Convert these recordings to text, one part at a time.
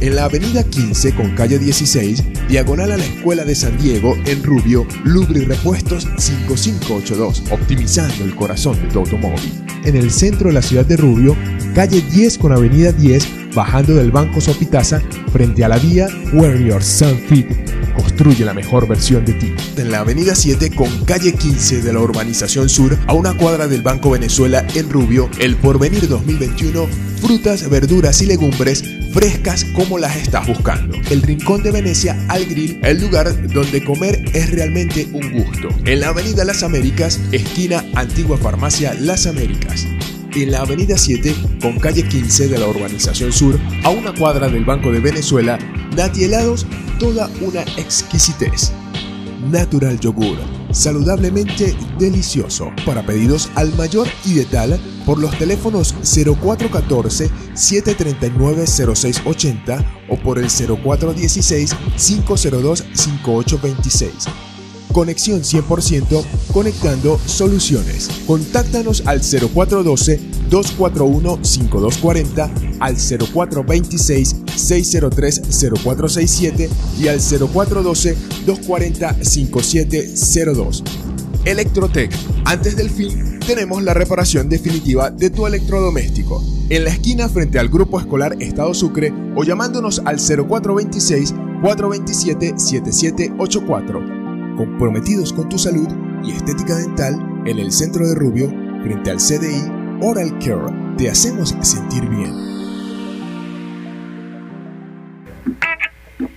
en la avenida 15 con calle 16, diagonal a la Escuela de San Diego, en Rubio, Lubri Repuestos 5582, optimizando el corazón de tu automóvil. En el centro de la ciudad de Rubio, calle 10 con avenida 10, bajando del Banco Sopitaza, frente a la vía Warrior Sun Fit. Construye la mejor versión de ti. En la avenida 7 con calle 15 de la urbanización sur, a una cuadra del Banco Venezuela en Rubio, el Porvenir 2021, frutas, verduras y legumbres frescas como las estás buscando. El Rincón de Venecia al Grill, el lugar donde comer es realmente un gusto. En la Avenida Las Américas, esquina Antigua Farmacia Las Américas. En la Avenida 7, con calle 15 de la Urbanización Sur, a una cuadra del Banco de Venezuela, Nati Helados, toda una exquisitez. Natural Yogur, saludablemente delicioso. Para pedidos al mayor y de tal, por los teléfonos 0414-739-0680 o por el 0416-502-5826. Conexión 100% conectando soluciones. Contáctanos al 0412-241-5240, al 0426-603-0467 y al 0412-240-5702. Electrotech. Antes del fin, tenemos la reparación definitiva de tu electrodoméstico. En la esquina frente al Grupo Escolar Estado Sucre o llamándonos al 0426-427-7784. Comprometidos con tu salud y estética dental en el centro de Rubio, frente al CDI Oral Care. Te hacemos sentir bien.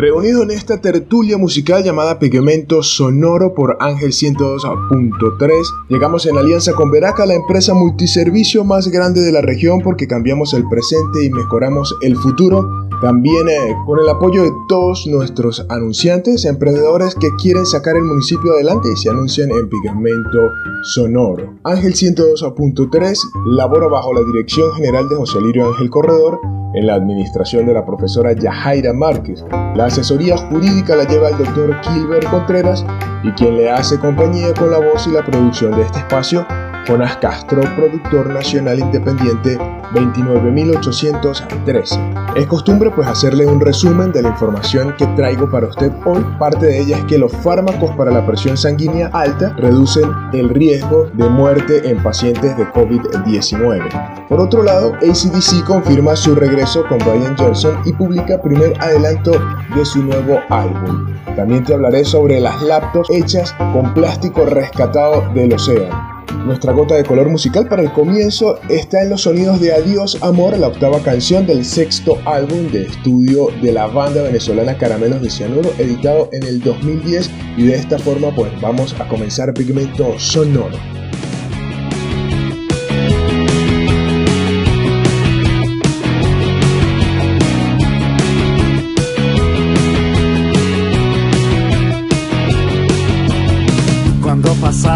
Reunido en esta tertulia musical llamada Pigmento Sonoro por Ángel 102.3, llegamos en alianza con Veraca, la empresa multiservicio más grande de la región porque cambiamos el presente y mejoramos el futuro. También eh, con el apoyo de todos nuestros anunciantes, emprendedores que quieren sacar el municipio adelante y se anuncian en Pigmento Sonoro. Ángel 102.3 labora bajo la dirección general de José Lirio Ángel Corredor en la administración de la profesora Yajaira Márquez. La asesoría jurídica la lleva el doctor Kilber Contreras y quien le hace compañía con la voz y la producción de este espacio Jonas Castro, productor nacional independiente 29813. Es costumbre pues hacerle un resumen de la información que traigo para usted hoy. Parte de ella es que los fármacos para la presión sanguínea alta reducen el riesgo de muerte en pacientes de COVID-19. Por otro lado, ACDC confirma su regreso con Brian Johnson y publica primer adelanto de su nuevo álbum. También te hablaré sobre las laptops hechas con plástico rescatado del océano. Nuestra gota de color musical para el comienzo está en los sonidos de Adiós Amor, la octava canción del sexto álbum de estudio de la banda venezolana Caramelos de Cianuro, editado en el 2010 y de esta forma pues vamos a comenzar Pigmento Sonoro.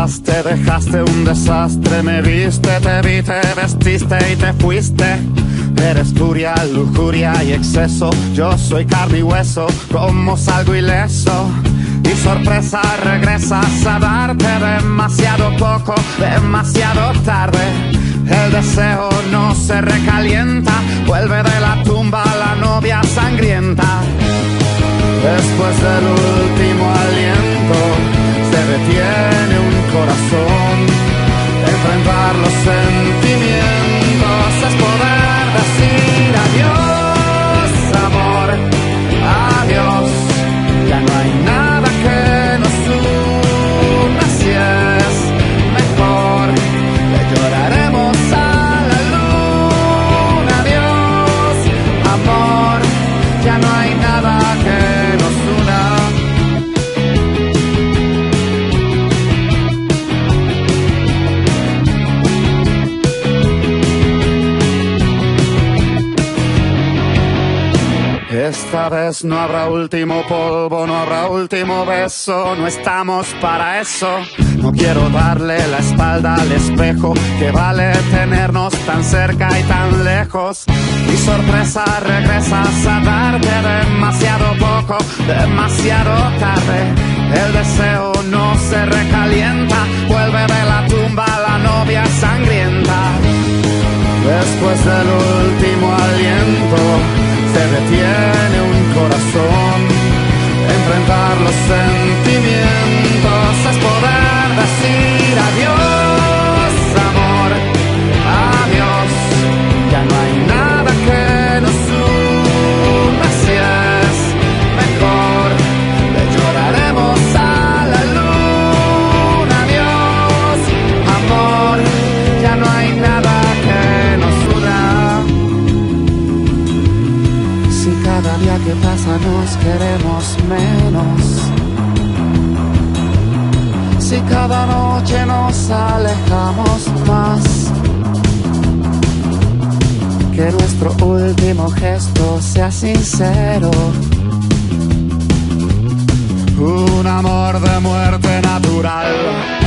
Te dejaste un desastre, me viste, te vi, te vestiste y te fuiste. Eres furia, lujuria y exceso, yo soy carne y hueso, como salgo ileso. Y sorpresa regresas a darte demasiado poco, demasiado tarde. El deseo no se recalienta, vuelve de la tumba la novia sangrienta. Después del último aliento se detiene un corazón. Enfrentar No habrá último polvo, no habrá último beso, no estamos para eso. No quiero darle la espalda al espejo, que vale tenernos tan cerca y tan lejos. Mi sorpresa regresas a darte demasiado poco, demasiado tarde. El deseo no se recalienta, vuelve de la tumba la novia sangrienta. Después del último aliento se detiene un corazón. Enfrentar los sentimientos es poder decir adiós, amor, adiós. Ya no hay alejamos más. Que nuestro último gesto sea sincero. Un amor de muerte natural.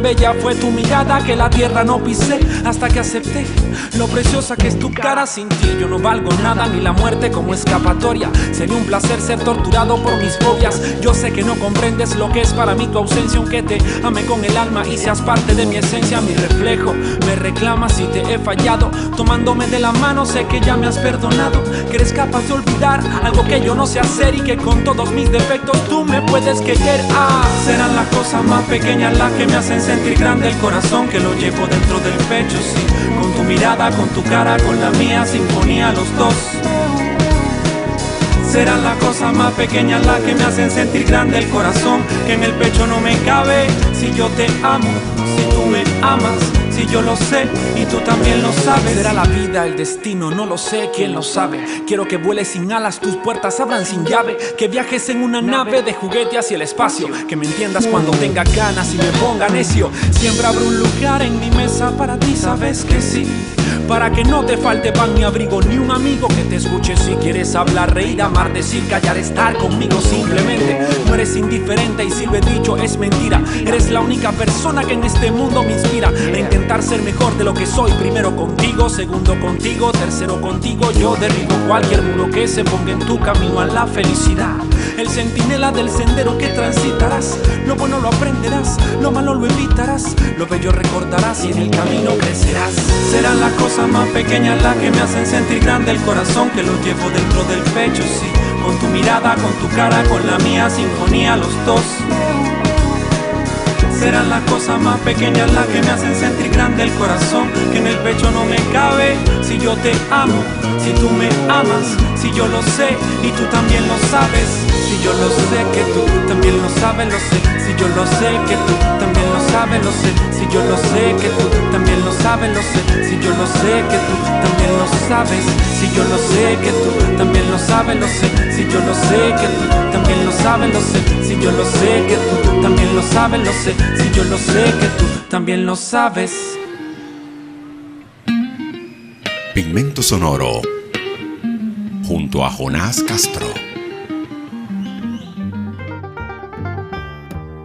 Bella fue tu mirada que la tierra no pisé hasta que acepté lo preciosa que es tu cara sin ti. Yo no valgo nada ni la muerte como escapatoria. Sería un placer ser torturado por mis fobias. Yo sé que no comprendes lo que es para mí tu ausencia, aunque te ame con el alma y seas parte de mi esencia, mi reflejo. Me reclamas si te he fallado, tomándome de la mano sé que ya me has perdonado, que eres capaz de olvidar algo que yo no sé hacer y que con todos mis defectos tú me puedes querer. Ah, serán las cosas más pequeñas las que me hacen sentir grande el corazón que lo llevo dentro del pecho, sí, con tu mirada, con tu cara, con la mía, sinfonía los dos. Serán las cosas más pequeñas las que me hacen sentir grande el corazón que en el pecho no me cabe. Si yo te amo, si tú me amas, si yo lo sé y tú también lo sabes. Será la vida, el destino, no lo sé, quién lo sabe. Quiero que vueles sin alas, tus puertas abran sin llave. Que viajes en una nave de juguete hacia el espacio. Que me entiendas cuando tenga ganas y me ponga necio. Siempre habrá un lugar en mi mesa para ti, sabes que sí. Para que no te falte pan ni abrigo, ni un amigo que te escuche si quieres hablar, reír, amar, decir, callar, estar conmigo simplemente. No eres indiferente y si lo he dicho es mentira. Eres la única persona que en este mundo me inspira a intentar ser mejor de lo que soy. Primero contigo, segundo contigo, tercero contigo. Yo derribo cualquier muro que se ponga en tu camino a la felicidad. El centinela del sendero que transitarás. Lo bueno lo aprenderás, lo malo lo evitarás. Lo bello recordarás y en el camino crecerás. Serán las cosas más pequeñas las que me hacen sentir grande el corazón que lo llevo dentro del pecho, sí. Con tu mirada, con tu cara, con la mía, sinfonía los dos. Serán las cosas más pequeñas las que me hacen sentir grande el corazón que en el pecho no me cabe. Si yo te amo, si tú me amas, si yo lo sé y tú también lo sabes. Si yo lo sé que tú también lo sabes, lo sé. Si yo lo sé que tú también lo sabes, lo sé. Si yo lo sé que tú también lo sabes, lo sé. Si yo lo sé que tú también lo sabes. Si yo lo sé que tú también lo sabes, lo sé. Si yo lo sé que tú también lo sabes, lo sé. Si yo lo sé que tú también lo sabes, lo sé. Si yo lo sé que tú también lo sabes. Pigmento Sonoro junto a Jonás Castro.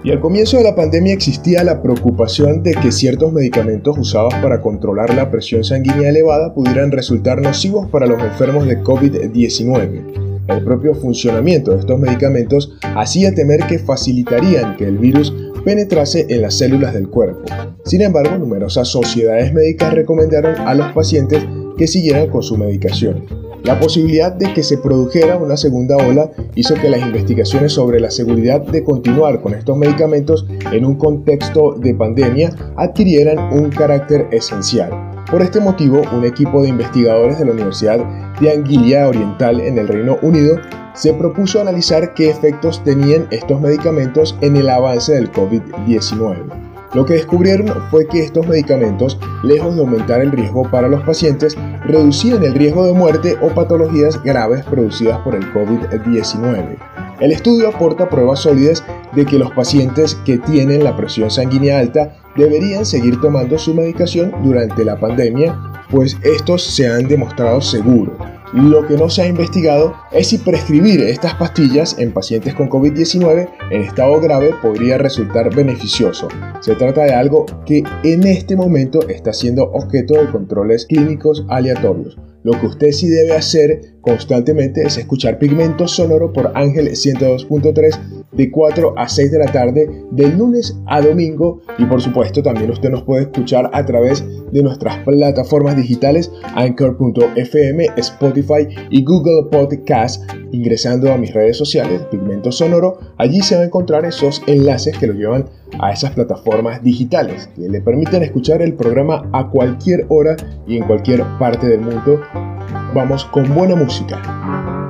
Y al comienzo de la pandemia existía la preocupación de que ciertos medicamentos usados para controlar la presión sanguínea elevada pudieran resultar nocivos para los enfermos de COVID-19. El propio funcionamiento de estos medicamentos hacía temer que facilitarían que el virus penetrase en las células del cuerpo. Sin embargo, numerosas sociedades médicas recomendaron a los pacientes que siguieran con su medicación. La posibilidad de que se produjera una segunda ola hizo que las investigaciones sobre la seguridad de continuar con estos medicamentos en un contexto de pandemia adquirieran un carácter esencial. Por este motivo, un equipo de investigadores de la Universidad de Anguilla Oriental en el Reino Unido se propuso analizar qué efectos tenían estos medicamentos en el avance del COVID-19. Lo que descubrieron fue que estos medicamentos, lejos de aumentar el riesgo para los pacientes, reducían el riesgo de muerte o patologías graves producidas por el COVID-19. El estudio aporta pruebas sólidas de que los pacientes que tienen la presión sanguínea alta deberían seguir tomando su medicación durante la pandemia, pues estos se han demostrado seguros. Lo que no se ha investigado es si prescribir estas pastillas en pacientes con COVID-19 en estado grave podría resultar beneficioso. Se trata de algo que en este momento está siendo objeto de controles clínicos aleatorios. Lo que usted sí debe hacer constantemente es escuchar Pigmento Sonoro por Ángel 102.3 de 4 a 6 de la tarde del lunes a domingo. Y por supuesto también usted nos puede escuchar a través de nuestras plataformas digitales anchor.fm, Spotify y Google Podcast. Ingresando a mis redes sociales Pigmento Sonoro allí se va a encontrar esos enlaces que lo llevan a esas plataformas digitales que le permiten escuchar el programa a cualquier hora y en cualquier parte del mundo. Vamos con buena música universidad.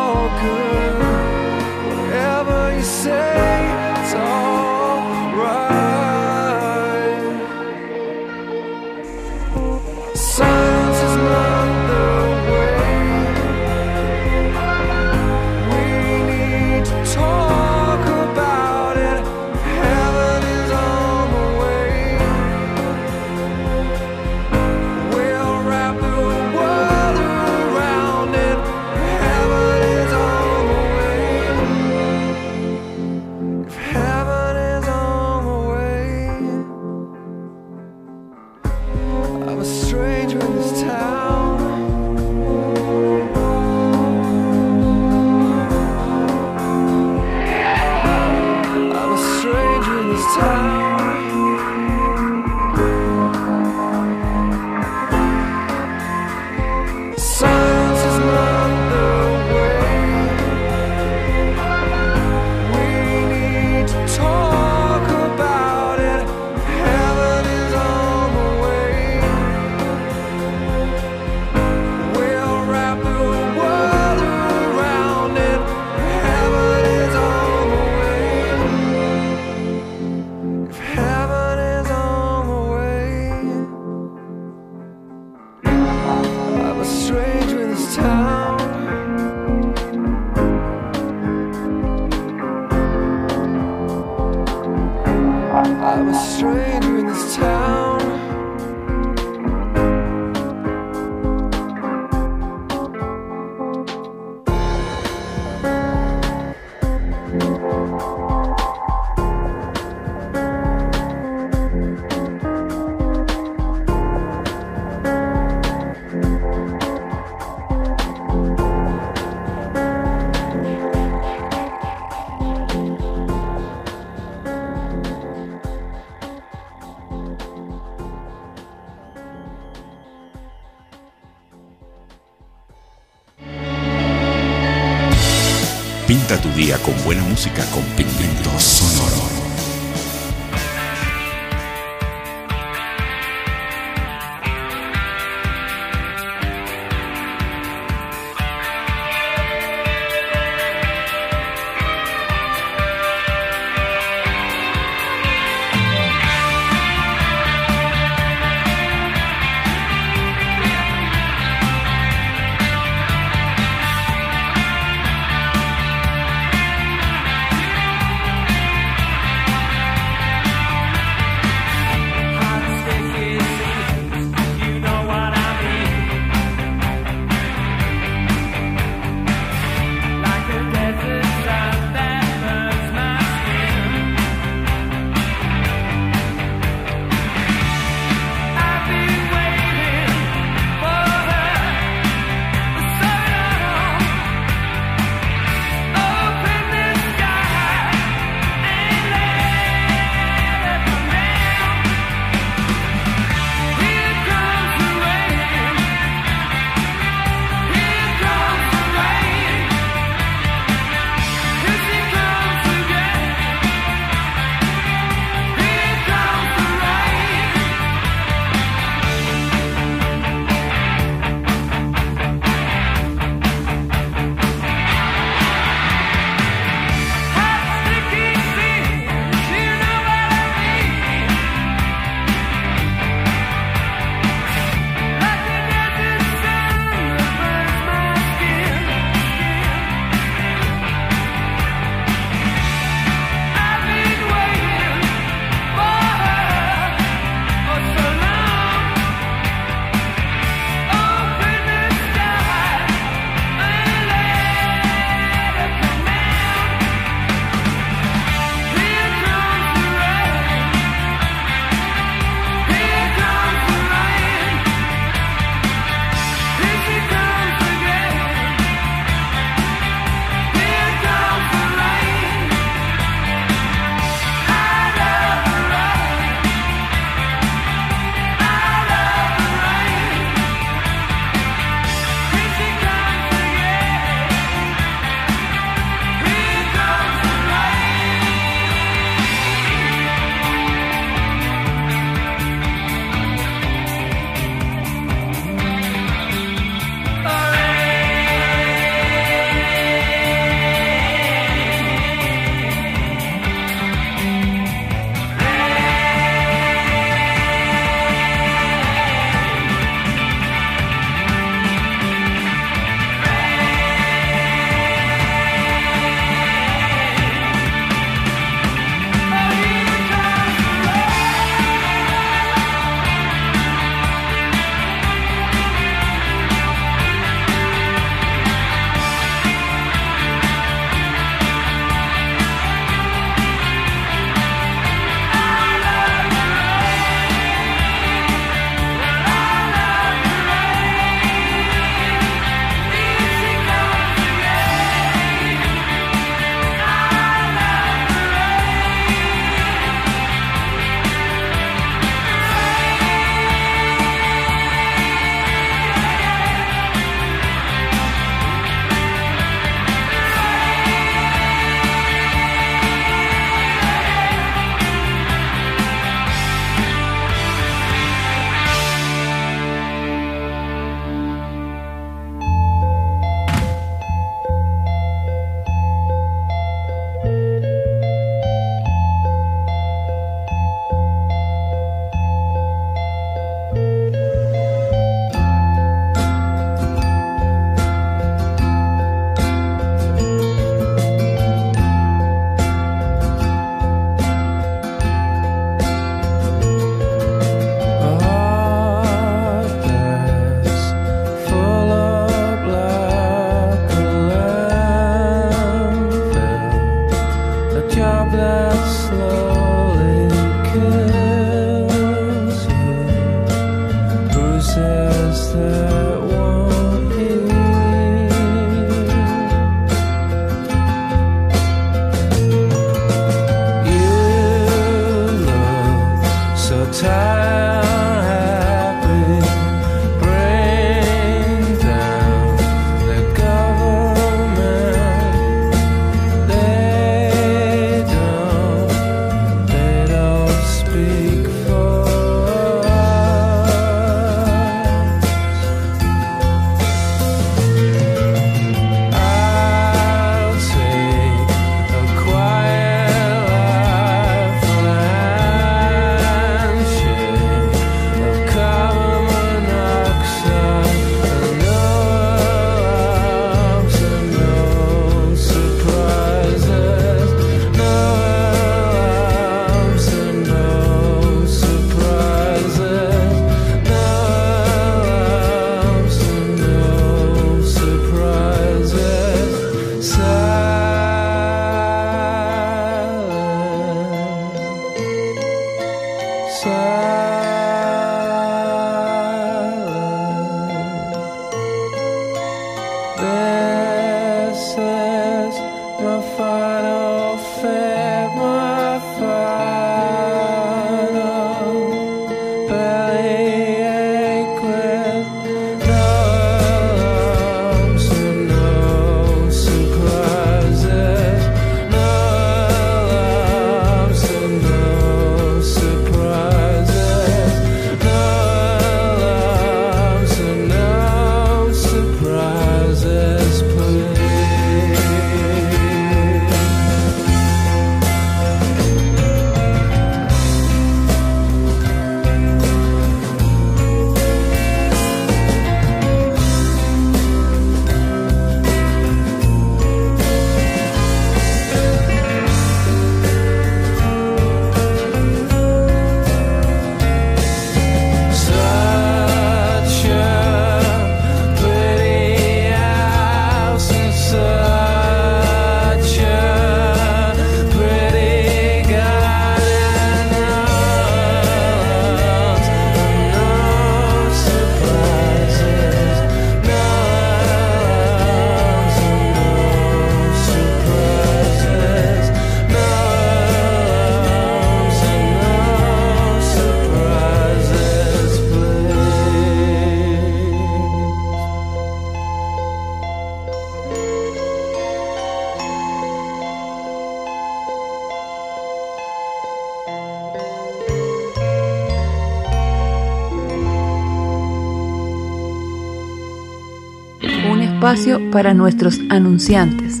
Para nuestros anunciantes.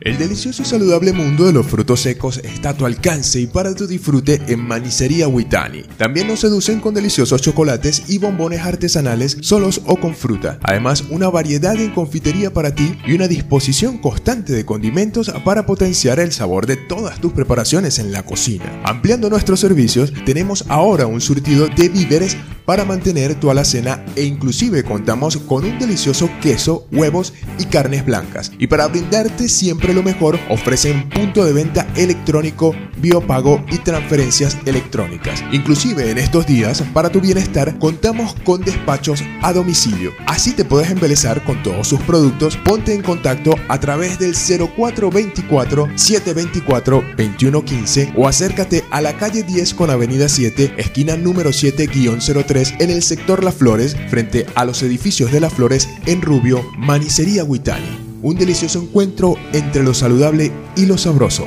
El delicioso y saludable mundo de los frutos secos está a tu alcance y para tu disfrute en Manicería Huitani. También nos seducen con deliciosos chocolates y bombones artesanales solos o con fruta. Además, una variedad en confitería para ti y una disposición constante de condimentos para potenciar el sabor de todas tus preparaciones en la cocina. Ampliando nuestros servicios, tenemos ahora un surtido de víveres para mantener tu alacena e inclusive contamos con un delicioso queso, huevos y carnes blancas. Y para brindarte siempre lo mejor, ofrecen punto de venta electrónico, biopago y transferencias electrónicas. Inclusive en estos días, para tu bienestar, contamos con despachos a domicilio. Así te puedes embelezar con todos sus productos. Ponte en contacto a través del 0424 724 2115 o acércate a la calle 10 con avenida 7, esquina número 7-03 en el sector Las Flores, frente a los edificios de Las Flores en Rubio, Manicería Huitani. Un delicioso encuentro entre lo saludable y lo sabroso.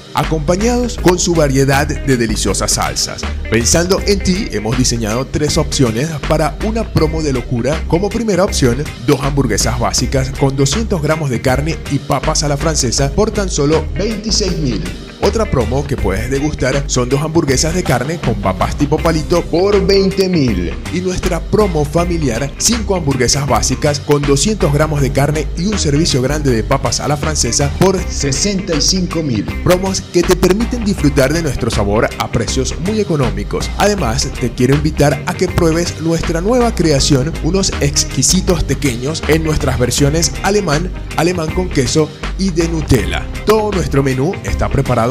acompañados con su variedad de deliciosas salsas. Pensando en ti, hemos diseñado tres opciones para una promo de locura. Como primera opción, dos hamburguesas básicas con 200 gramos de carne y papas a la francesa por tan solo 26 mil. Otra promo que puedes degustar son dos hamburguesas de carne con papas tipo palito por 20 mil. Y nuestra promo familiar, 5 hamburguesas básicas con 200 gramos de carne y un servicio grande de papas a la francesa por 65 mil. Promos que te permiten disfrutar de nuestro sabor a precios muy económicos. Además, te quiero invitar a que pruebes nuestra nueva creación, unos exquisitos pequeños en nuestras versiones alemán, alemán con queso y de Nutella. Todo nuestro menú está preparado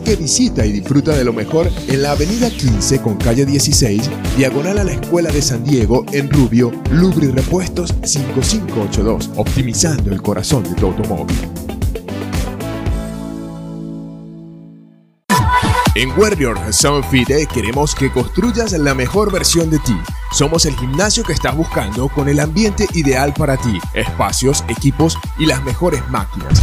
que visita y disfruta de lo mejor en la avenida 15 con calle 16, diagonal a la Escuela de San Diego en Rubio, Lubri Repuestos 5582, optimizando el corazón de tu automóvil. En Warrior Sound Fit queremos que construyas la mejor versión de ti. Somos el gimnasio que estás buscando con el ambiente ideal para ti, espacios, equipos y las mejores máquinas.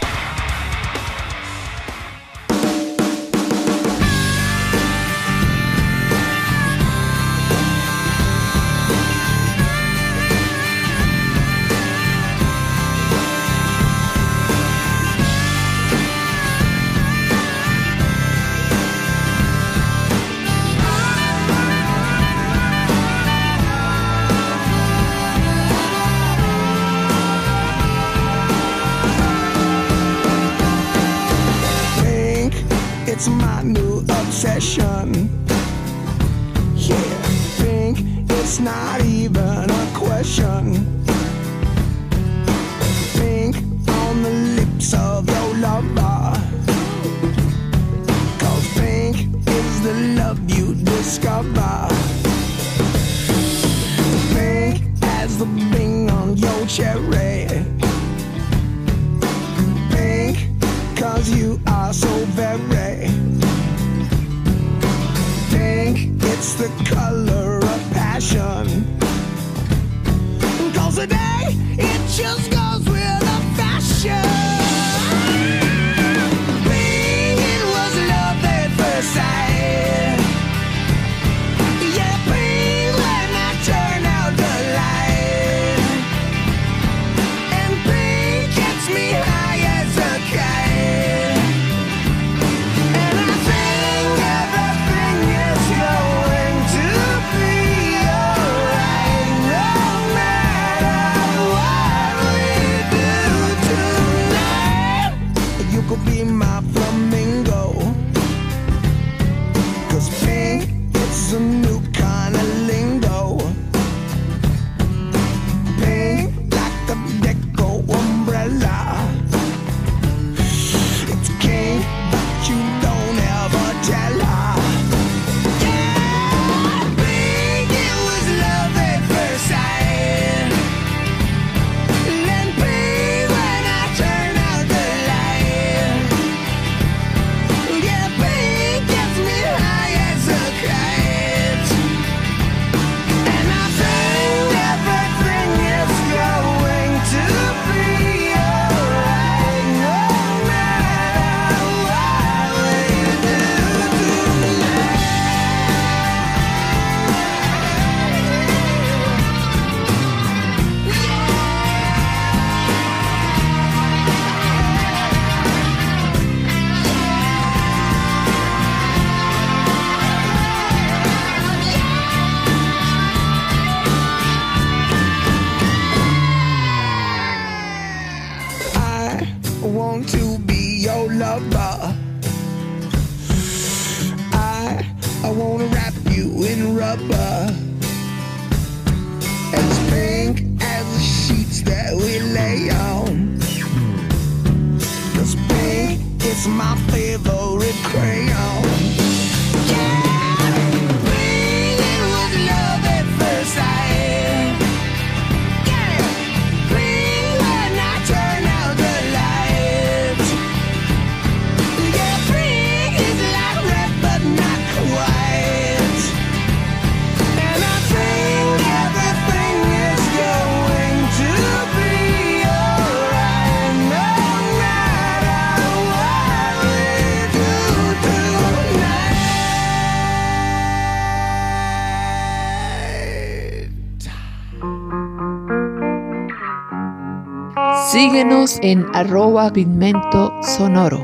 En arroba pigmento sonoro.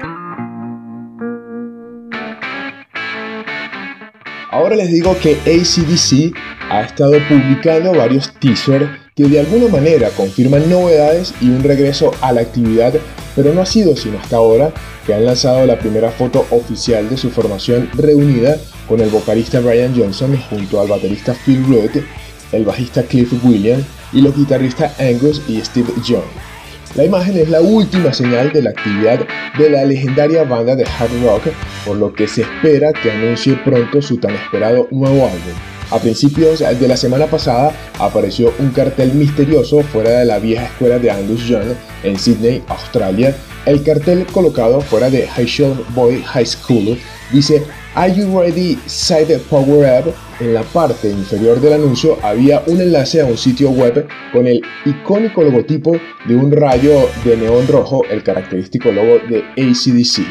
Ahora les digo que ACDC ha estado publicando varios teasers que de alguna manera confirman novedades y un regreso a la actividad, pero no ha sido sino hasta ahora que han lanzado la primera foto oficial de su formación reunida con el vocalista Brian Johnson junto al baterista Phil Root, el bajista Cliff Williams y los guitarristas Angus y Steve Young. La imagen es la última señal de la actividad de la legendaria banda de hard rock, por lo que se espera que anuncie pronto su tan esperado nuevo álbum. A principios de la semana pasada apareció un cartel misterioso fuera de la vieja escuela de Angus Young en Sydney, Australia. El cartel colocado fuera de High Boy High School dice Are you ready? Side Power Up. En la parte inferior del anuncio había un enlace a un sitio web con el icónico logotipo de un rayo de neón rojo, el característico logo de ACDC.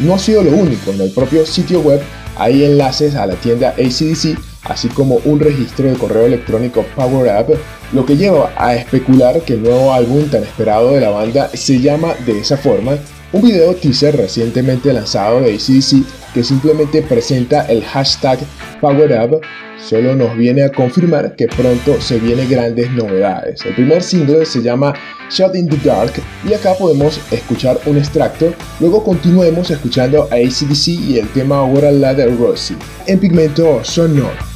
No ha sido lo único, en el propio sitio web hay enlaces a la tienda ACDC, así como un registro de correo electrónico Power Up, lo que lleva a especular que el nuevo álbum tan esperado de la banda se llama de esa forma. Un video teaser recientemente lanzado de ACDC que simplemente presenta el hashtag PowerUp solo nos viene a confirmar que pronto se vienen grandes novedades. El primer single se llama Shot in the Dark y acá podemos escuchar un extracto, luego continuemos escuchando a ACDC y el tema What Ladder Rosie en pigmento sonoro.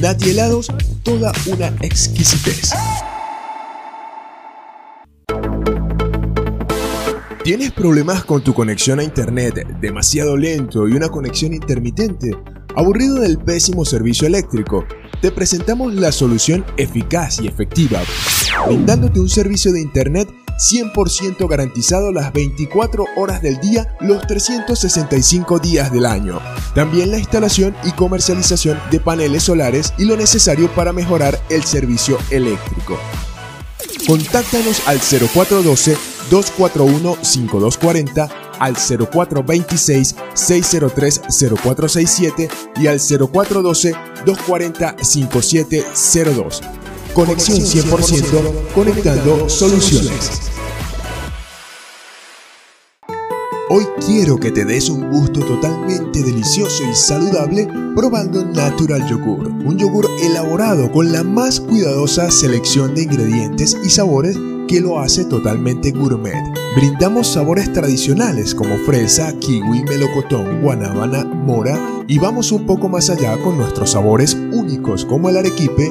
Nati Helados, toda una exquisitez. ¿Tienes problemas con tu conexión a internet demasiado lento y una conexión intermitente? ¿Aburrido del pésimo servicio eléctrico? Te presentamos la solución eficaz y efectiva, brindándote un servicio de internet 100% garantizado las 24 horas del día, los 365 días del año. También la instalación y comercialización de paneles solares y lo necesario para mejorar el servicio eléctrico. Contáctanos al 0412-241-5240, al 0426-603-0467 y al 0412-240-5702. Conexión 100% conectando soluciones. Hoy quiero que te des un gusto totalmente delicioso y saludable probando Natural Yogur, un yogur elaborado con la más cuidadosa selección de ingredientes y sabores que lo hace totalmente gourmet. Brindamos sabores tradicionales como fresa, kiwi, melocotón, guanábana, mora y vamos un poco más allá con nuestros sabores únicos como el arequipe,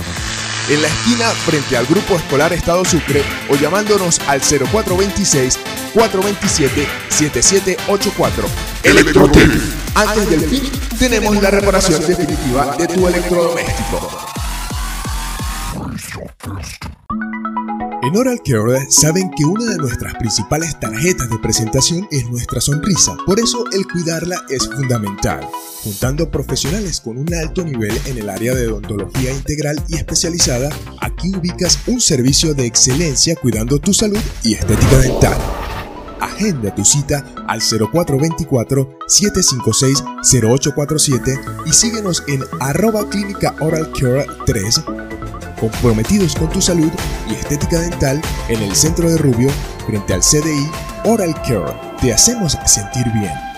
en la esquina frente al Grupo Escolar Estado Sucre o llamándonos al 0426-427-7784. Electrotec. Antes del fin, tenemos la reparación definitiva de tu electrodoméstico. En Oral Care saben que una de nuestras principales tarjetas de presentación es nuestra sonrisa. Por eso el cuidarla es fundamental. Juntando profesionales con un alto nivel en el área de odontología integral y especializada, aquí ubicas un servicio de excelencia cuidando tu salud y estética dental. Agenda tu cita al 0424-756-0847 y síguenos en arroba clínica oral care 3 comprometidos con tu salud y estética dental en el centro de Rubio frente al CDI Oral Care. Te hacemos sentir bien.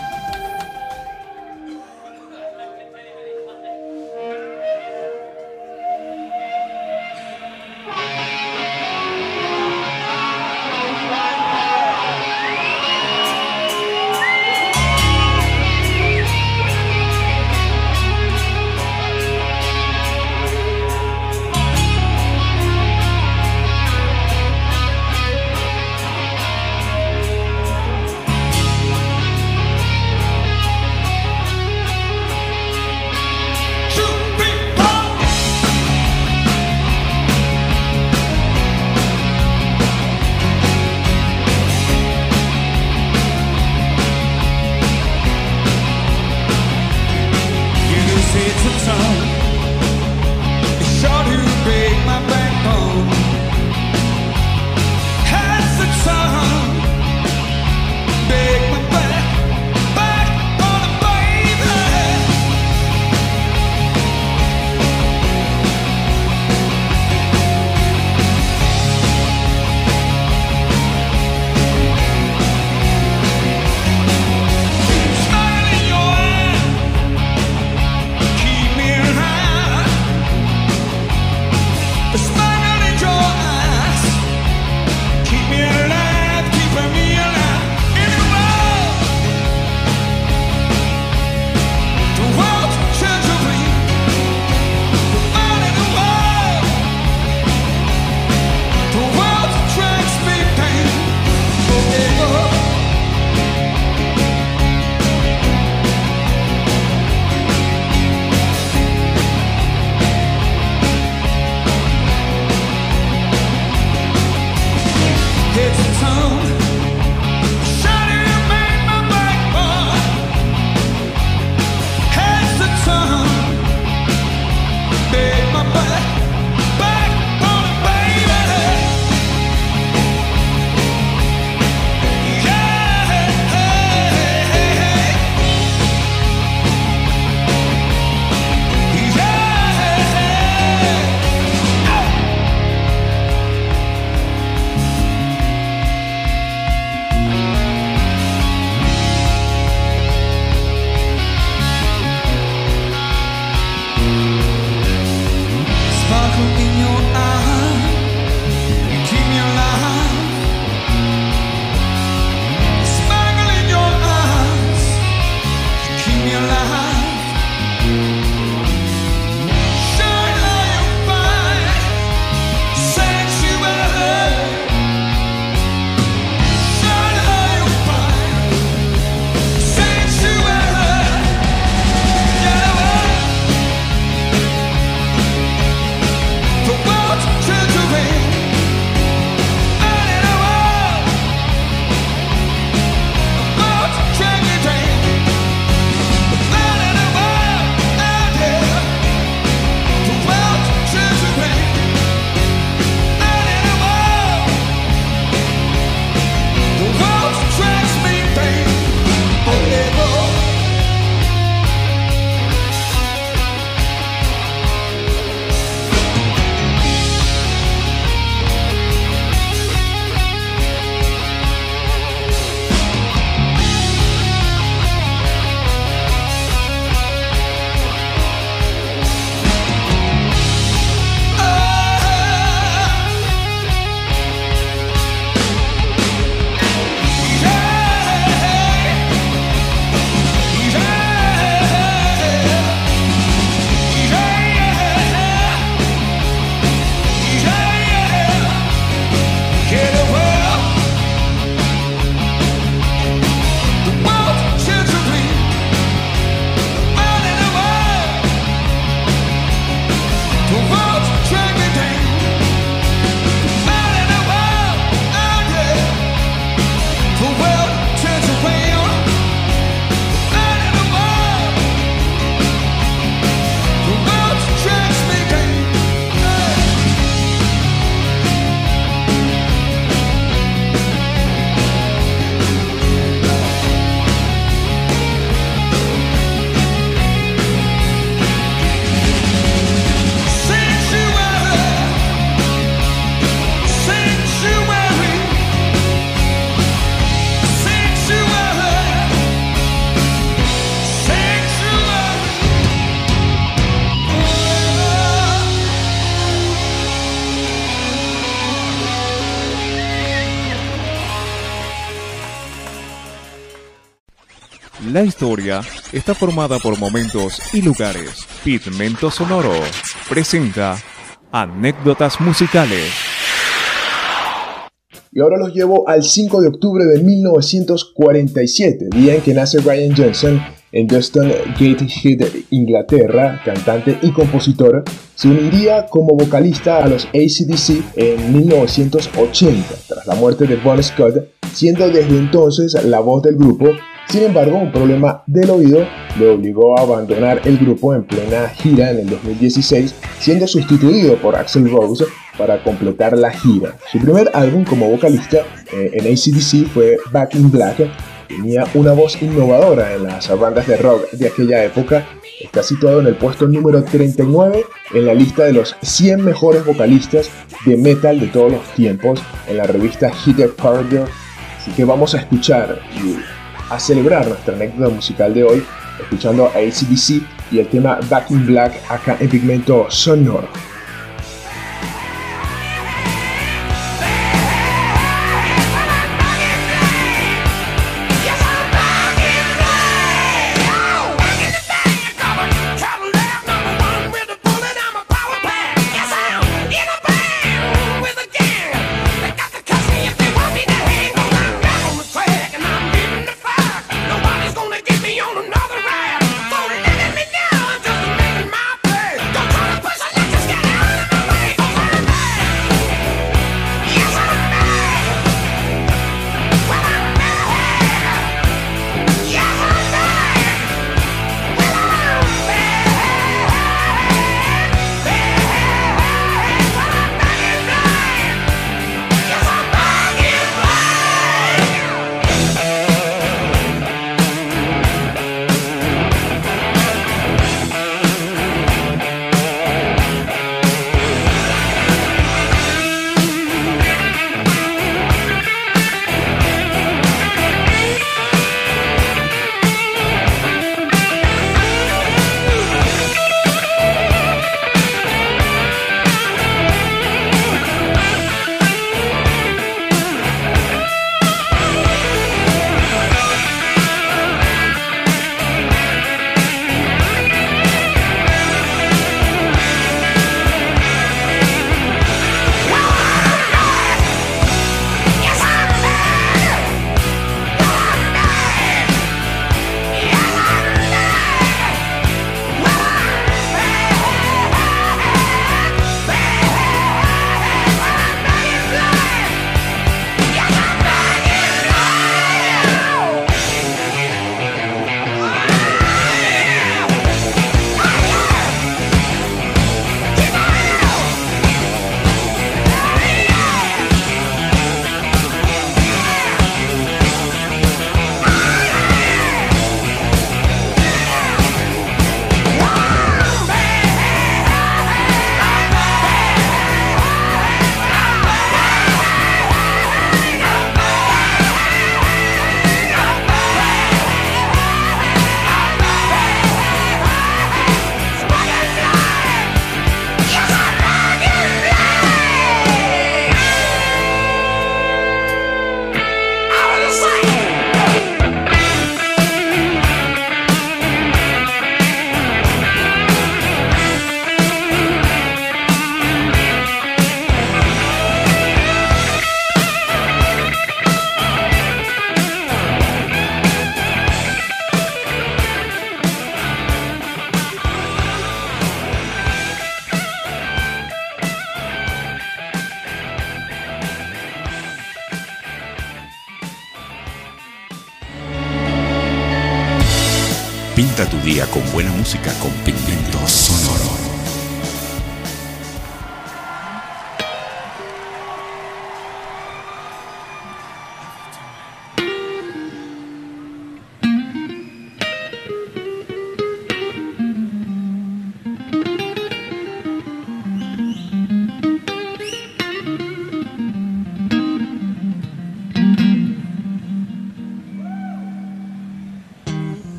La historia está formada por momentos y lugares. Pigmento Sonoro presenta anécdotas musicales. Y ahora los llevo al 5 de octubre de 1947, día en que nace Brian Johnson en Justin Gateshead, Inglaterra, cantante y compositor, se uniría como vocalista a los ACDC en 1980, tras la muerte de Bon Scott, siendo desde entonces la voz del grupo. Sin embargo, un problema del oído le obligó a abandonar el grupo en plena gira en el 2016, siendo sustituido por Axel Rose para completar la gira. Su primer álbum como vocalista eh, en ACDC fue Back in Black, Tenía una voz innovadora en las bandas de rock de aquella época. Está situado en el puesto número 39 en la lista de los 100 mejores vocalistas de metal de todos los tiempos en la revista Hit Parade. Así que vamos a escuchar a celebrar nuestra anécdota musical de hoy escuchando a ACDC y el tema Back in Black acá en Pigmento Sonoro. Día con buena música con Pigmento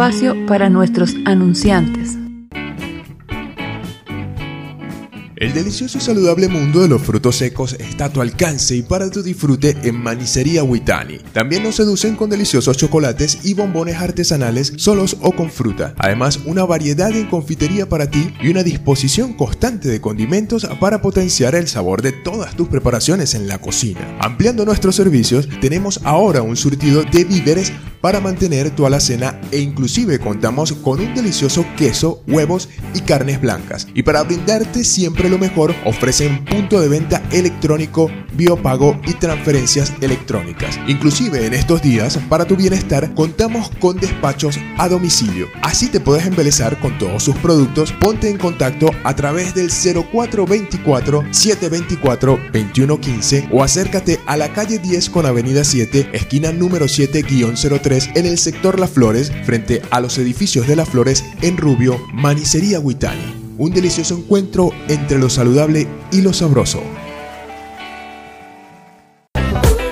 espacio para nuestros anunciantes. El delicioso y saludable mundo de los frutos secos está a tu alcance y para tu disfrute en Manicería Huitani. También nos seducen con deliciosos chocolates y bombones artesanales solos o con fruta. Además, una variedad en confitería para ti y una disposición constante de condimentos para potenciar el sabor de todas tus preparaciones en la cocina. Ampliando nuestros servicios, tenemos ahora un surtido de víveres para mantener tu alacena e inclusive contamos con un delicioso queso, huevos y carnes blancas. Y para brindarte siempre lo mejor, ofrecen punto de venta electrónico, biopago y transferencias electrónicas. Inclusive en estos días, para tu bienestar, contamos con despachos a domicilio. Así te puedes embelezar con todos sus productos. Ponte en contacto a través del 0424 724 2115 o acércate a la calle 10 con avenida 7, esquina número 7-03 en el sector Las Flores, frente a los edificios de Las Flores en Rubio, Manicería Huitani. Un delicioso encuentro entre lo saludable y lo sabroso.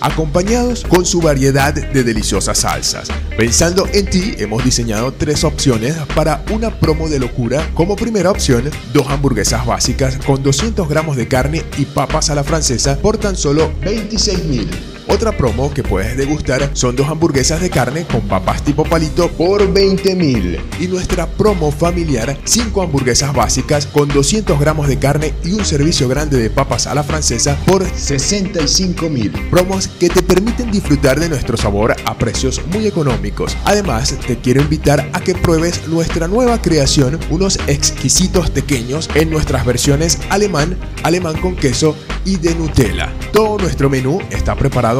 acompañados con su variedad de deliciosas salsas. Pensando en ti, hemos diseñado tres opciones para una promo de locura. Como primera opción, dos hamburguesas básicas con 200 gramos de carne y papas a la francesa por tan solo 26 mil. Otra promo que puedes degustar son dos hamburguesas de carne con papas tipo palito por 20 mil. Y nuestra promo familiar, 5 hamburguesas básicas con 200 gramos de carne y un servicio grande de papas a la francesa por 65 mil. Promos que te permiten disfrutar de nuestro sabor a precios muy económicos. Además, te quiero invitar a que pruebes nuestra nueva creación, unos exquisitos pequeños en nuestras versiones alemán, alemán con queso y de Nutella. Todo nuestro menú está preparado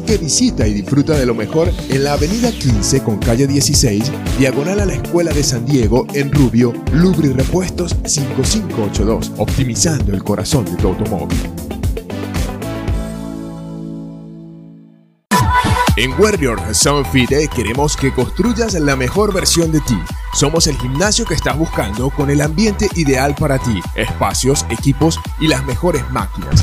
que visita y disfruta de lo mejor en la avenida 15 con calle 16, diagonal a la Escuela de San Diego en Rubio, Lubri Repuestos 5582, optimizando el corazón de tu automóvil. En Warrior Sound Fit queremos que construyas la mejor versión de ti. Somos el gimnasio que estás buscando con el ambiente ideal para ti, espacios, equipos y las mejores máquinas.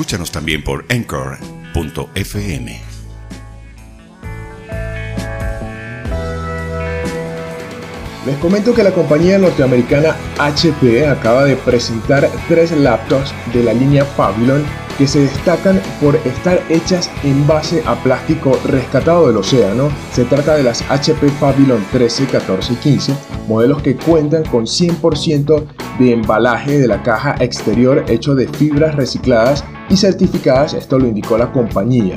Escúchanos también por anchor.fm. Les comento que la compañía norteamericana HP acaba de presentar tres laptops de la línea Pavilion que se destacan por estar hechas en base a plástico rescatado del océano. Se trata de las HP Pavilion 13, 14 y 15, modelos que cuentan con 100% de embalaje de la caja exterior hecho de fibras recicladas y certificadas, esto lo indicó la compañía.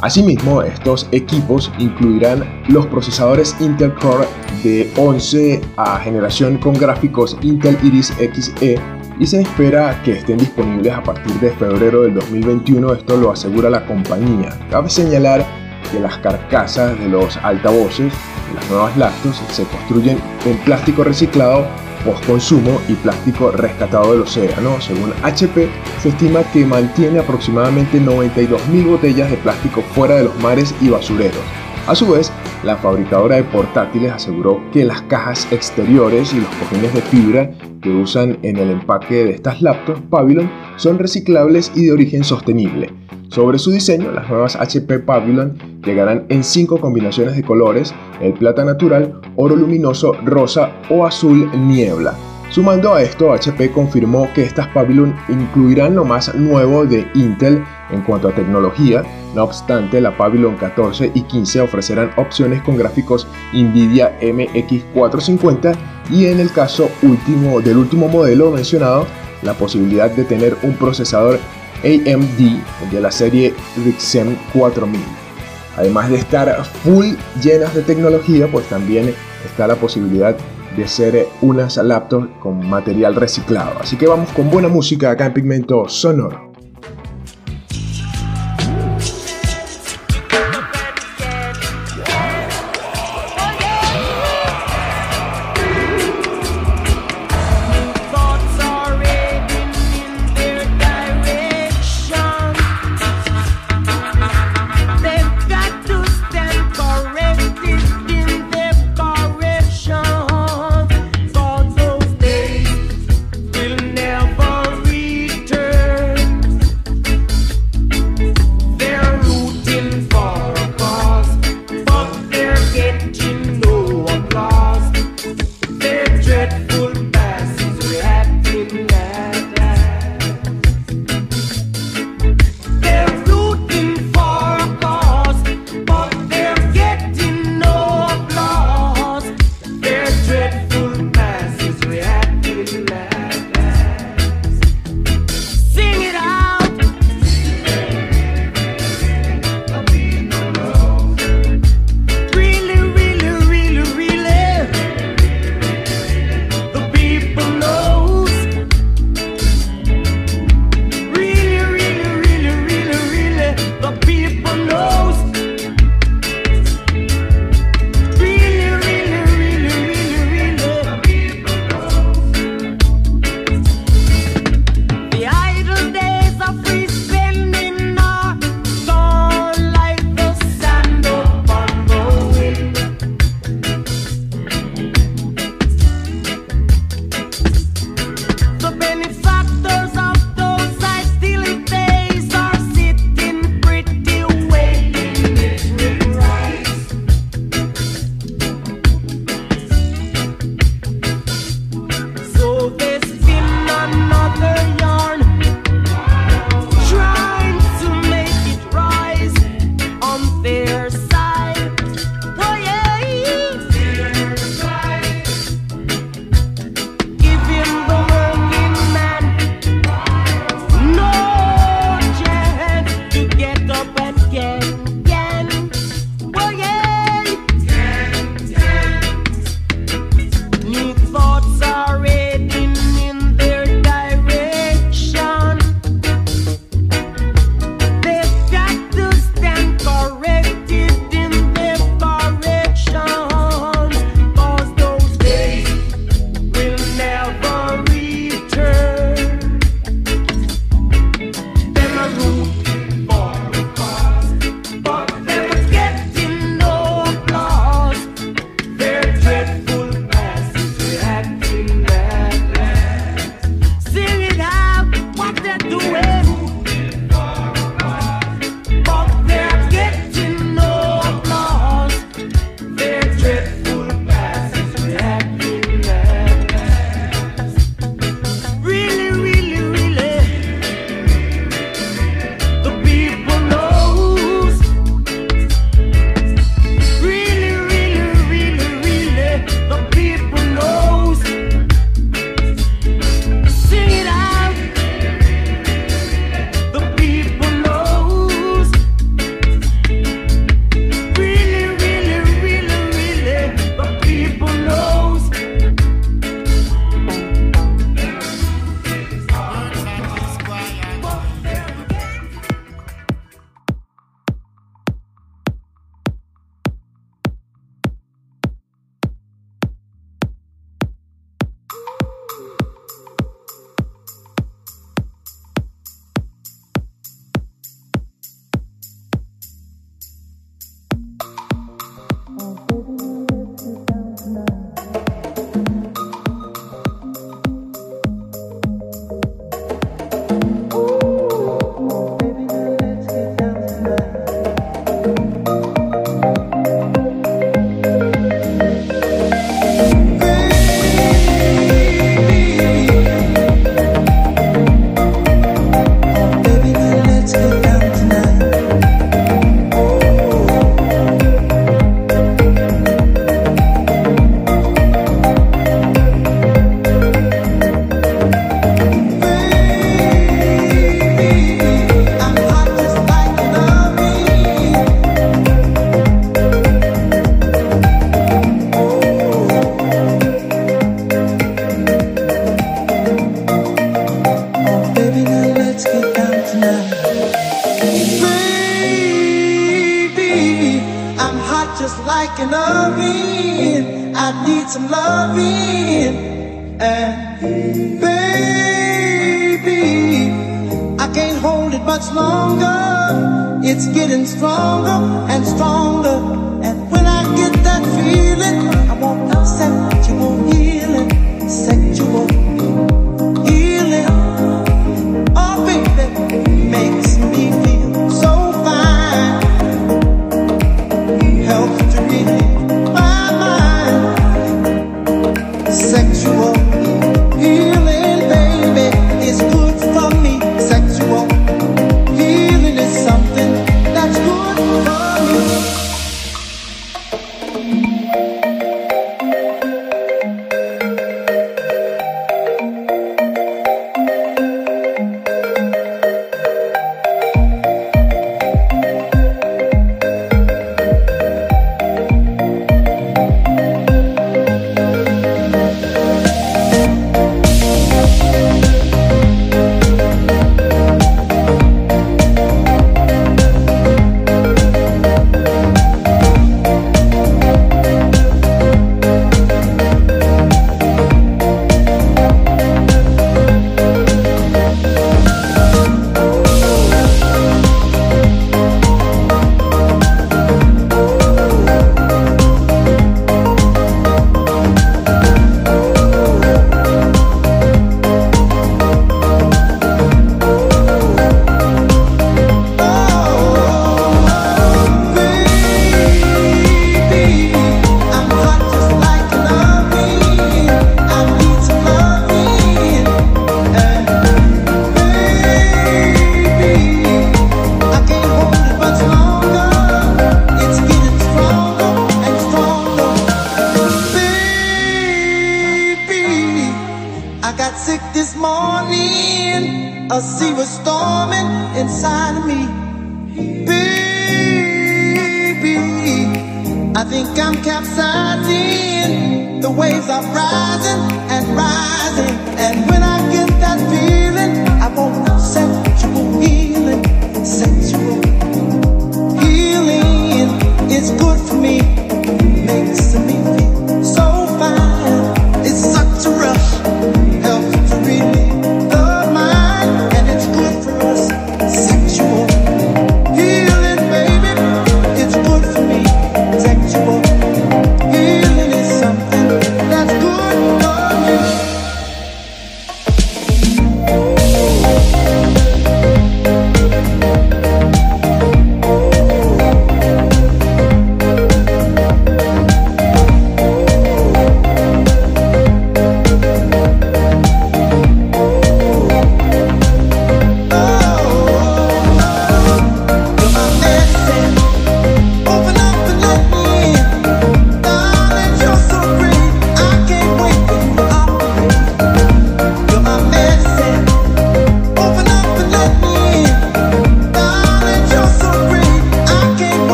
Asimismo, estos equipos incluirán los procesadores Intel Core de 11 a generación con gráficos Intel Iris Xe y se espera que estén disponibles a partir de febrero del 2021, esto lo asegura la compañía. Cabe señalar que las carcasas de los altavoces de las nuevas laptops se construyen en plástico reciclado post-consumo y plástico rescatado del océano. Según HP, se estima que mantiene aproximadamente 92.000 botellas de plástico fuera de los mares y basureros. A su vez, la fabricadora de portátiles aseguró que las cajas exteriores y los cojines de fibra que usan en el empaque de estas laptops Pavilion son reciclables y de origen sostenible. Sobre su diseño, las nuevas HP Pavilion llegarán en cinco combinaciones de colores, el plata natural, oro luminoso, rosa o azul niebla. Sumando a esto, HP confirmó que estas Pavilion incluirán lo más nuevo de Intel en cuanto a tecnología, no obstante la Pavilion 14 y 15 ofrecerán opciones con gráficos Nvidia MX450 y en el caso último del último modelo mencionado, la posibilidad de tener un procesador AMD de la serie Ryzen 4000. Además de estar full llenas de tecnología, pues también está la posibilidad de ser unas laptops con material reciclado. Así que vamos con buena música acá en Pigmento Sonoro.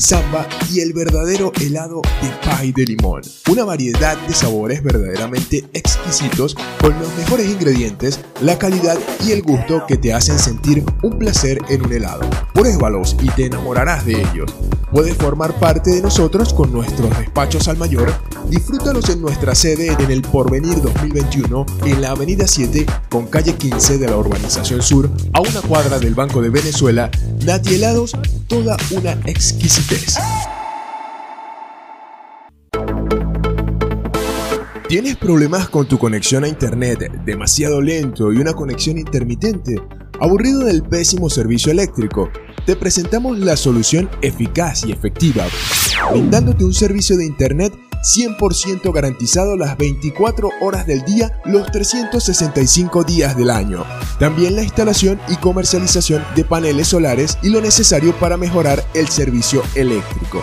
samba y el verdadero helado de pie de limón. Una variedad de sabores verdaderamente exquisitos con los mejores ingredientes, la calidad y el gusto que te hacen sentir un placer en un helado. Pruébalos y te enamorarás de ellos. Puedes formar parte de nosotros con nuestros despachos al mayor. Disfrútalos en nuestra sede en el Porvenir 2021 en la Avenida 7 con calle 15 de la Urbanización Sur a una cuadra del Banco de Venezuela. Nati Helados, toda una exquisitez. ¿Tienes problemas con tu conexión a internet demasiado lento y una conexión intermitente? ¿Aburrido del pésimo servicio eléctrico? Te presentamos la solución eficaz y efectiva, brindándote un servicio de internet 100% garantizado las 24 horas del día, los 365 días del año. También la instalación y comercialización de paneles solares y lo necesario para mejorar el servicio eléctrico.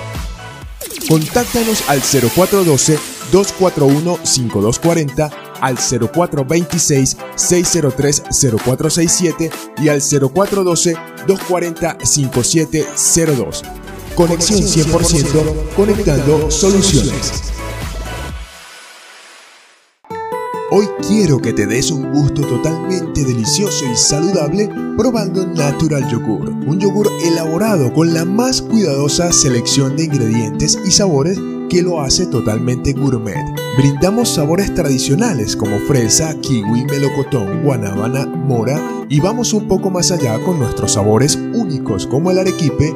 Contáctanos al 0412-241-5240, al 0426-603-0467 y al 0412-240-5702. Conexión 100% conectando soluciones. Hoy quiero que te des un gusto totalmente delicioso y saludable probando Natural Yogur, un yogur elaborado con la más cuidadosa selección de ingredientes y sabores que lo hace totalmente gourmet. Brindamos sabores tradicionales como fresa, kiwi, melocotón, guanábana, mora y vamos un poco más allá con nuestros sabores únicos como el arequipe,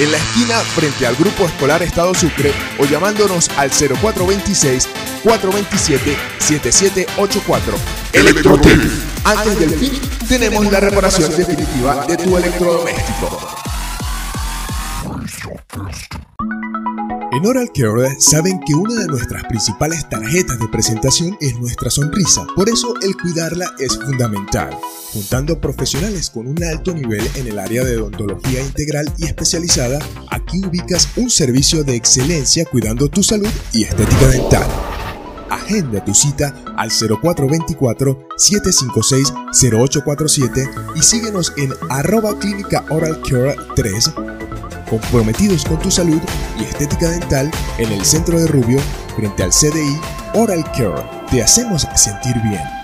en la esquina frente al Grupo Escolar Estado Sucre o llamándonos al 0426-427-7784. Electrotec. Antes del fin, tenemos la reparación definitiva de tu electrodoméstico. En Oral Care saben que una de nuestras principales tarjetas de presentación es nuestra sonrisa, por eso el cuidarla es fundamental. Juntando profesionales con un alto nivel en el área de odontología integral y especializada, aquí ubicas un servicio de excelencia cuidando tu salud y estética dental. Agenda tu cita al 0424-756-0847 y síguenos en arroba clínica Oral Care 3 comprometidos con tu salud y estética dental en el centro de Rubio frente al CDI Oral Care. Te hacemos sentir bien.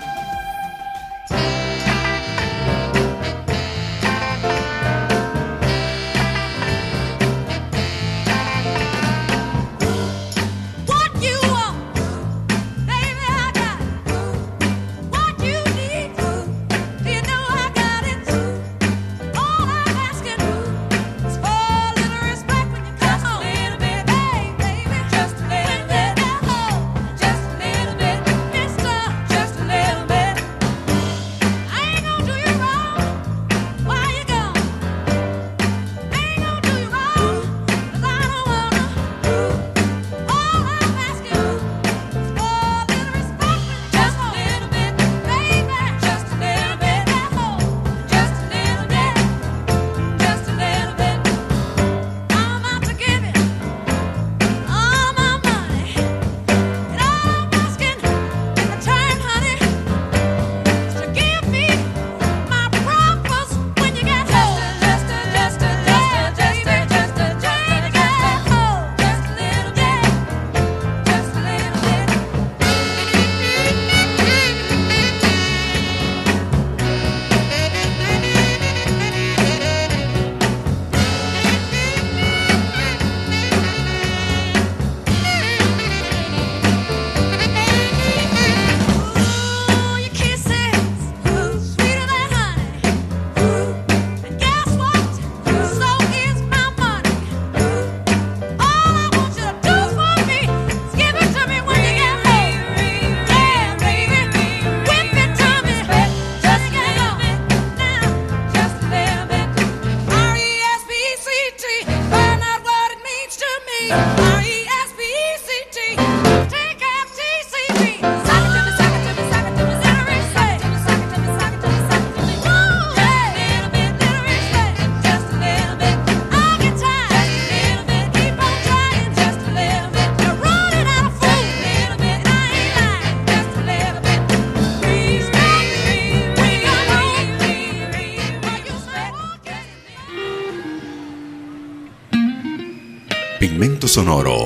Sonoro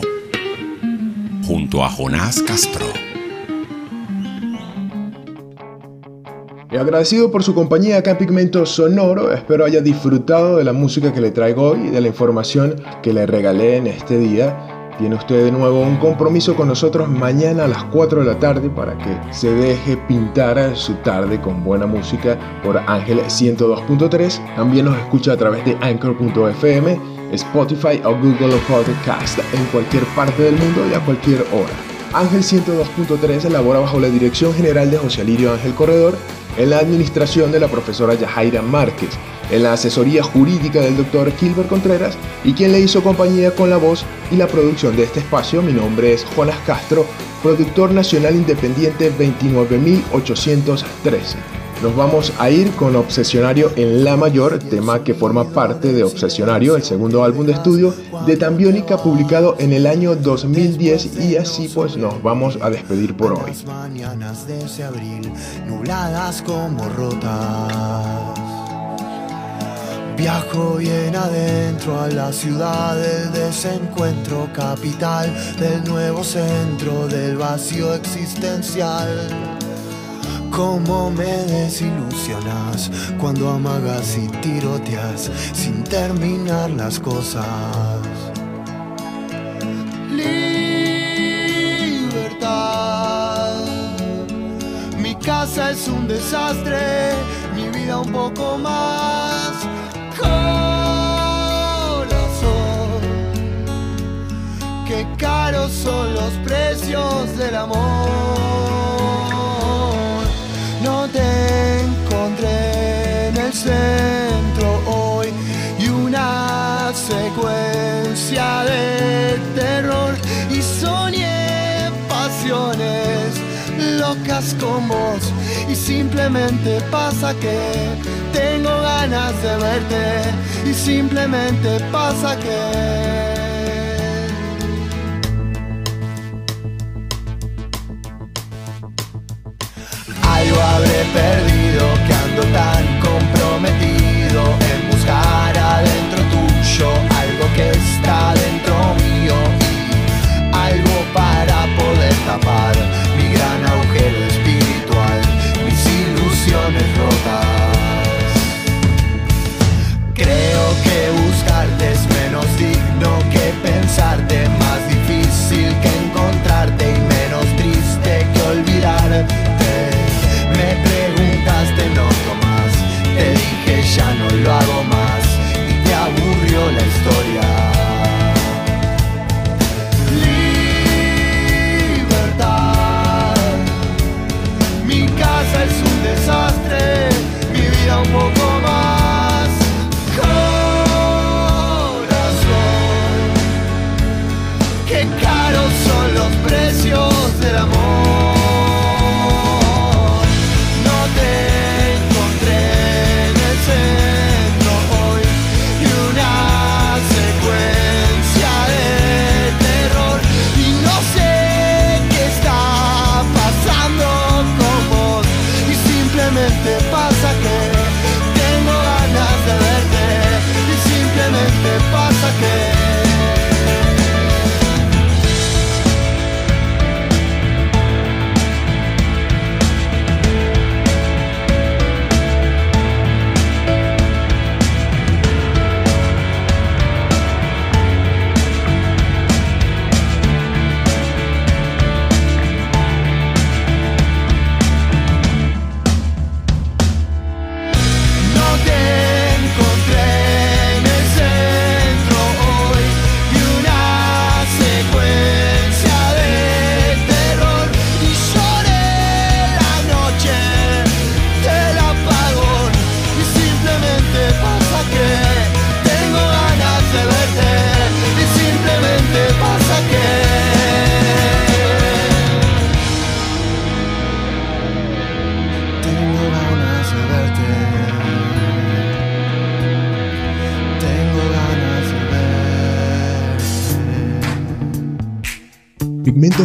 junto a Jonás Castro. Y agradecido por su compañía acá en Pigmento Sonoro, espero haya disfrutado de la música que le traigo hoy y de la información que le regalé en este día. Tiene usted de nuevo un compromiso con nosotros mañana a las 4 de la tarde para que se deje pintar su tarde con buena música por Ángel 102.3. También nos escucha a través de Anchor.fm, Spotify o Google Podcast en cualquier parte del mundo y a cualquier hora. Ángel 102.3 elabora bajo la dirección general de José Alirio Ángel Corredor, en la administración de la profesora Yajaira Márquez, en la asesoría jurídica del doctor Gilbert Contreras y quien le hizo compañía con la voz y la producción de este espacio. Mi nombre es Jonas Castro, productor nacional independiente 29813. Nos vamos a ir con Obsesionario en La Mayor, tema que forma parte de Obsesionario, el segundo álbum de estudio de Tambiónica publicado en el año 2010 y así pues nos vamos a despedir por hoy. Mañanas de abril, nubladas como rotas. Viajo bien adentro a la ciudad del desencuentro, capital del nuevo centro del vacío existencial. Cómo me desilusionas cuando amagas y tiroteas sin terminar las cosas. Libertad. Mi casa es un desastre, mi vida un poco más. Corazón, qué caros son los precios del amor. Te encontré en el centro hoy y una secuencia de terror y soñé pasiones locas con vos y simplemente pasa que tengo ganas de verte y simplemente pasa que habré perdido que ando tan comprometido en buscar adentro tuyo algo que está dentro mío y algo para poder tapar mi gran agujero espiritual, mis ilusiones rotas. Creo que buscarte es menos digno que pensarte, más difícil que te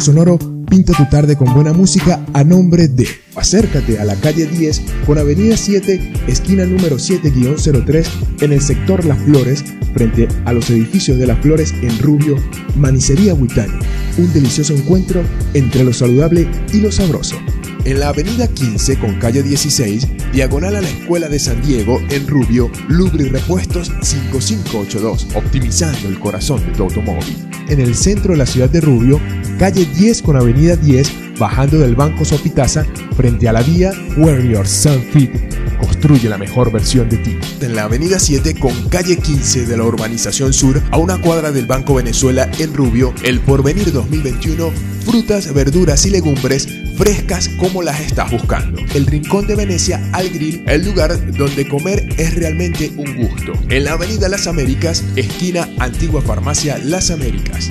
Sonoro Pinta tu tarde con buena música a nombre de Acércate a la calle 10 con Avenida 7, esquina número 7-03 en el sector Las Flores, frente a los edificios de Las Flores en Rubio, Manicería Huitani. Un delicioso encuentro entre lo saludable y lo sabroso. En la avenida 15 con calle 16, diagonal a la Escuela de San Diego, en Rubio, Lubri Repuestos 5582, optimizando el corazón de tu automóvil. En el centro de la ciudad de Rubio, calle 10 con avenida 10, bajando del Banco Sopitaza, frente a la vía Warrior Sun Fit. Construye la mejor versión de ti. En la avenida 7 con calle 15 de la urbanización sur, a una cuadra del Banco Venezuela en Rubio, el Porvenir 2021, frutas, verduras y legumbres frescas como las estás buscando. El Rincón de Venecia al Grill, el lugar donde comer es realmente un gusto. En la Avenida Las Américas, esquina Antigua Farmacia Las Américas.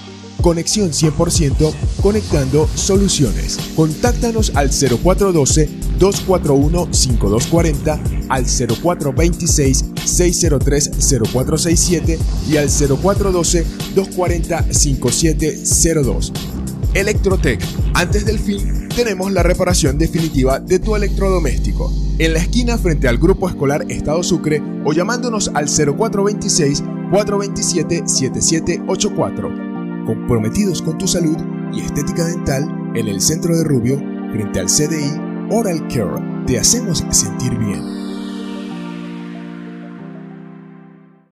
Conexión 100% conectando soluciones. Contáctanos al 0412-241-5240, al 0426-603-0467 y al 0412-240-5702. Electrotech. Antes del fin, tenemos la reparación definitiva de tu electrodoméstico. En la esquina frente al Grupo Escolar Estado Sucre o llamándonos al 0426-427-7784 comprometidos con tu salud y estética dental en el centro de Rubio, frente al CDI Oral Care. Te hacemos sentir bien.